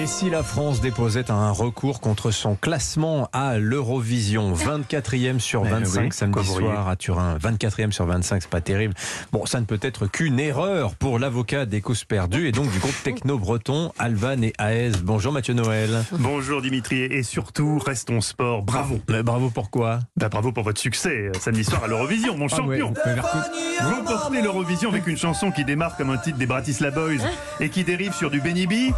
Et si la France déposait un recours contre son classement à l'Eurovision, 24e sur 25 oui, samedi quoi soir à Turin, 24e sur 25, c'est pas terrible. Bon, ça ne peut être qu'une erreur pour l'avocat des causes perdues et donc du groupe techno-breton Alvan et Aez. Bonjour Mathieu Noël. Bonjour Dimitri et surtout restons sport. Bravo. Mais bravo pourquoi Bah, bravo pour votre succès euh, samedi soir à l'Eurovision, mon champion. Ah ouais, coup- Vous portez l'Eurovision avec une chanson qui démarre comme un titre des Bratislava Boys et qui dérive sur du Benny B.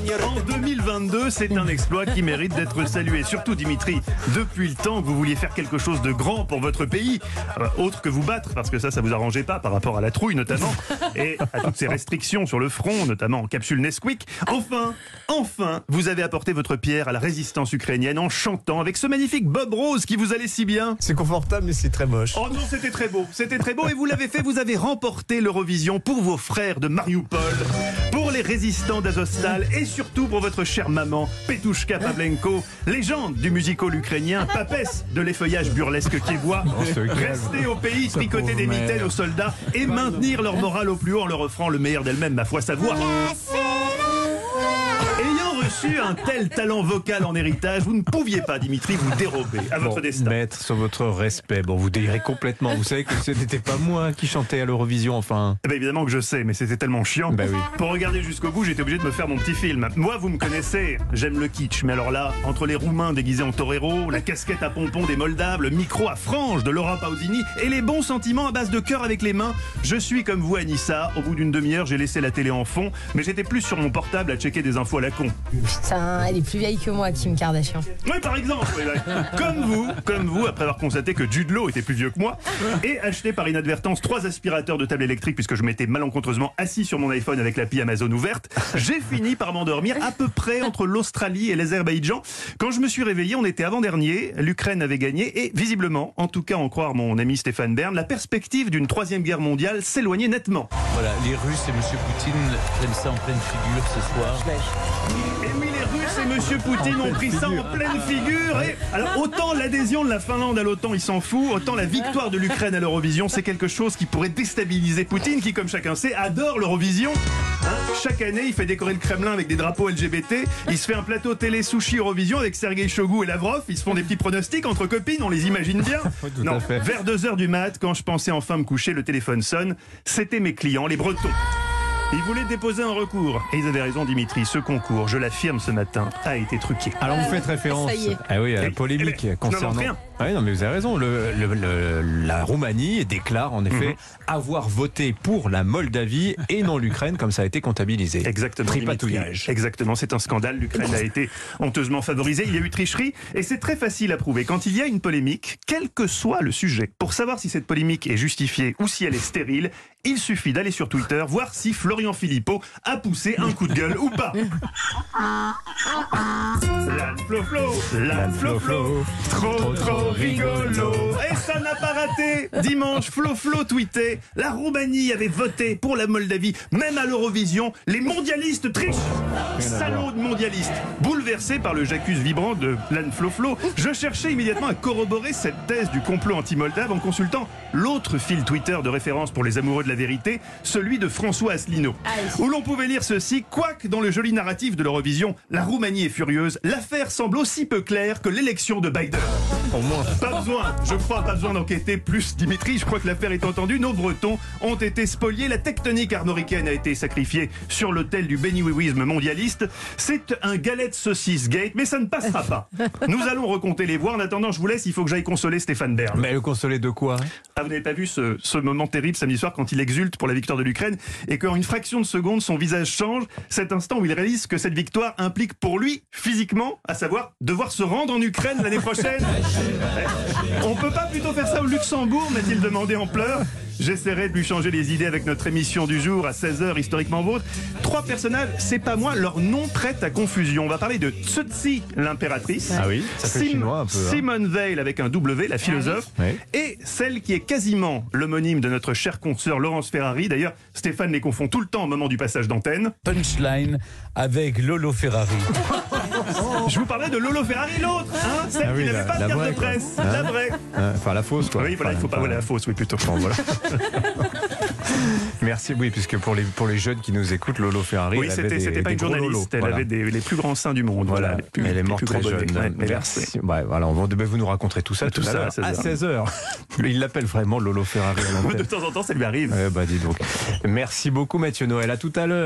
En 2022, c'est un exploit qui mérite d'être salué. Surtout, Dimitri, depuis le temps que vous vouliez faire quelque chose de grand pour votre pays, euh, autre que vous battre, parce que ça, ça vous arrangeait pas par rapport à la trouille notamment, et à toutes ces restrictions sur le front, notamment en capsule Nesquik. Enfin, enfin, vous avez apporté votre pierre à la résistance ukrainienne en chantant avec ce magnifique Bob Rose qui vous allait si bien. C'est confortable, mais c'est très moche. Oh non, c'était très beau, c'était très beau et vous l'avez fait, vous avez remporté l'Eurovision pour vos frères de Mariupol, pour les résistants d'Azostal et surtout pour votre chère maman, Petushka Pavlenko, légende du musical ukrainien, papesse de l'effeuillage burlesque québécois. calme. Rester au pays, tricoter des mitaines aux soldats et maintenir leur morale au plus haut en leur offrant le meilleur d'elle-même, ma foi, savoir. Reçu un tel talent vocal en héritage, vous ne pouviez pas, Dimitri, vous dérober à votre Bon, destin. Maître, sur votre respect, bon, vous délirez complètement. Vous savez que ce n'était pas moi qui chantais à l'Eurovision, enfin. Eh ben, évidemment que je sais, mais c'était tellement chiant. Bah oui. Pour regarder jusqu'au bout, j'étais obligé de me faire mon petit film. Moi, vous me connaissez, j'aime le kitsch, mais alors là, entre les Roumains déguisés en torero, la casquette à pompons des Moldaves, le micro à franges de Laura Pausini et les bons sentiments à base de cœur avec les mains, je suis comme vous, Anissa. Au bout d'une demi-heure, j'ai laissé la télé en fond, mais j'étais plus sur mon portable à checker des infos à la con. Putain, elle est plus vieille que moi, Kim Kardashian. Oui, par exemple. Comme vous, comme vous, après avoir constaté que Jude Law était plus vieux que moi, et acheté par inadvertance trois aspirateurs de table électrique puisque je m'étais malencontreusement assis sur mon iPhone avec l'appli Amazon ouverte, j'ai fini par m'endormir à peu près entre l'Australie et l'Azerbaïdjan. Quand je me suis réveillé, on était avant-dernier, l'Ukraine avait gagné, et visiblement, en tout cas en croire mon ami Stéphane Bern, la perspective d'une troisième guerre mondiale s'éloignait nettement. Voilà, les Russes et M. Poutine prennent ça en pleine figure ce soir. Et Monsieur Poutine ont pris ça en pleine figure. Et alors, autant l'adhésion de la Finlande à l'OTAN, il s'en fout, autant la victoire de l'Ukraine à l'Eurovision, c'est quelque chose qui pourrait déstabiliser Poutine, qui, comme chacun sait, adore l'Eurovision. Hein, chaque année, il fait décorer le Kremlin avec des drapeaux LGBT. Il se fait un plateau télé sushi Eurovision avec Sergei Chogou et Lavrov. Ils se font des petits pronostics entre copines, on les imagine bien. non, vers 2 heures du mat, quand je pensais enfin me coucher, le téléphone sonne. C'était mes clients, les Bretons. Ils voulaient déposer un recours. Et ils avaient raison, Dimitri. Ce concours, je l'affirme ce matin, a été truqué. Alors vous faites référence y est. ah oui, à la polémique concernant. Ah oui, non, mais vous avez raison. Le, le- le- la Roumanie déclare en effet Mhm. avoir voté pour la Moldavie et non l'Ukraine, comme ça a été comptabilisé. Exactement. Tripatouillage. Exactement, c'est un scandale. L'Ukraine a été honteusement favorisée. Il y a eu tricherie et c'est très facile à prouver. Quand il y a une polémique, quel que soit le sujet, pour savoir si cette polémique est justifiée ou si elle est stérile, il suffit d'aller sur Twitter, voir si Florian Philippot a poussé un coup de gueule ou pas. Flo flo, flo, trop trop rigolo. Et ça n'a pas raté. Dimanche, Flo Flo tweetait La Roumanie avait voté pour la Moldavie, même à l'Eurovision. Les mondialistes trichent. Salaud de mondialistes. Bouleversé par le j'accuse vibrant de Lan Flo Flo, je cherchais immédiatement à corroborer cette thèse du complot anti-moldave en consultant l'autre fil Twitter de référence pour les amoureux de la vérité, celui de François Asselineau, où l'on pouvait lire ceci Quoique dans le joli narratif de l'Eurovision, la Roumanie est furieuse, l'affaire semble aussi peu claire que l'élection de Biden. Au moins. Pas besoin, je crois, pas besoin d'enquêter plus, Dimitri. Je crois que l'affaire est entendue. Nos Bretons ont été spoliés. La tectonique armoricaine a été sacrifiée sur l'autel du béniouisme mondialiste. C'est un galet de saucisse gate, mais ça ne passera pas. Nous allons recompter les voix. En attendant, je vous laisse. Il faut que j'aille consoler Stéphane Bern. Mais le consoler de quoi Ah, vous n'avez pas vu ce, ce moment terrible samedi soir quand il exulte pour la victoire de l'Ukraine et qu'en une fraction de seconde, son visage change. Cet instant où il réalise que cette victoire implique pour lui, physiquement, à savoir devoir se rendre en Ukraine l'année prochaine. On peut pas plutôt faire ça au Luxembourg, m'a-t-il demandé en pleurs. J'essaierai de lui changer les idées avec notre émission du jour à 16h, historiquement vôtre. Trois personnages, c'est pas moi, leur nom prête à confusion. On va parler de Tsutsi, l'impératrice. Ah oui, ça fait Sim- chinois un peu. hein. Simone Veil avec un W, la philosophe. Oui. Et celle qui est quasiment l'homonyme de notre chère consoeur Laurence Ferrari. D'ailleurs, Stéphane les confond tout le temps au moment du passage d'antenne. Punchline avec Lolo Ferrari. Je vous parlais de Lolo Ferrari, l'autre, hein, celle Ah oui, qui n'avait pas de carte vraie, de quoi. presse, Hein la vraie. Enfin, la fausse, quoi. Oui, voilà, il faut pas, Enfin, voilà, la fausse, oui, plutôt. Bon, voilà. Merci, oui, puisque pour les, pour les jeunes qui nous écoutent, Lolo Ferrari. Oui, c'était pas une journaliste, elle Voilà. avait des, les plus grands seins du monde. Voilà, Voilà, les plus- elle est morte très jeune. Ouais, Merci. Ouais, voilà, on va, ben, vous nous raconterez tout ça Tout ça à l'heure 16 à 16h. Il l'appelle vraiment Lolo Ferrari. De temps en temps, ça lui arrive. Eh ben, dis donc. Merci beaucoup Mathieu Noël. À tout à l'heure.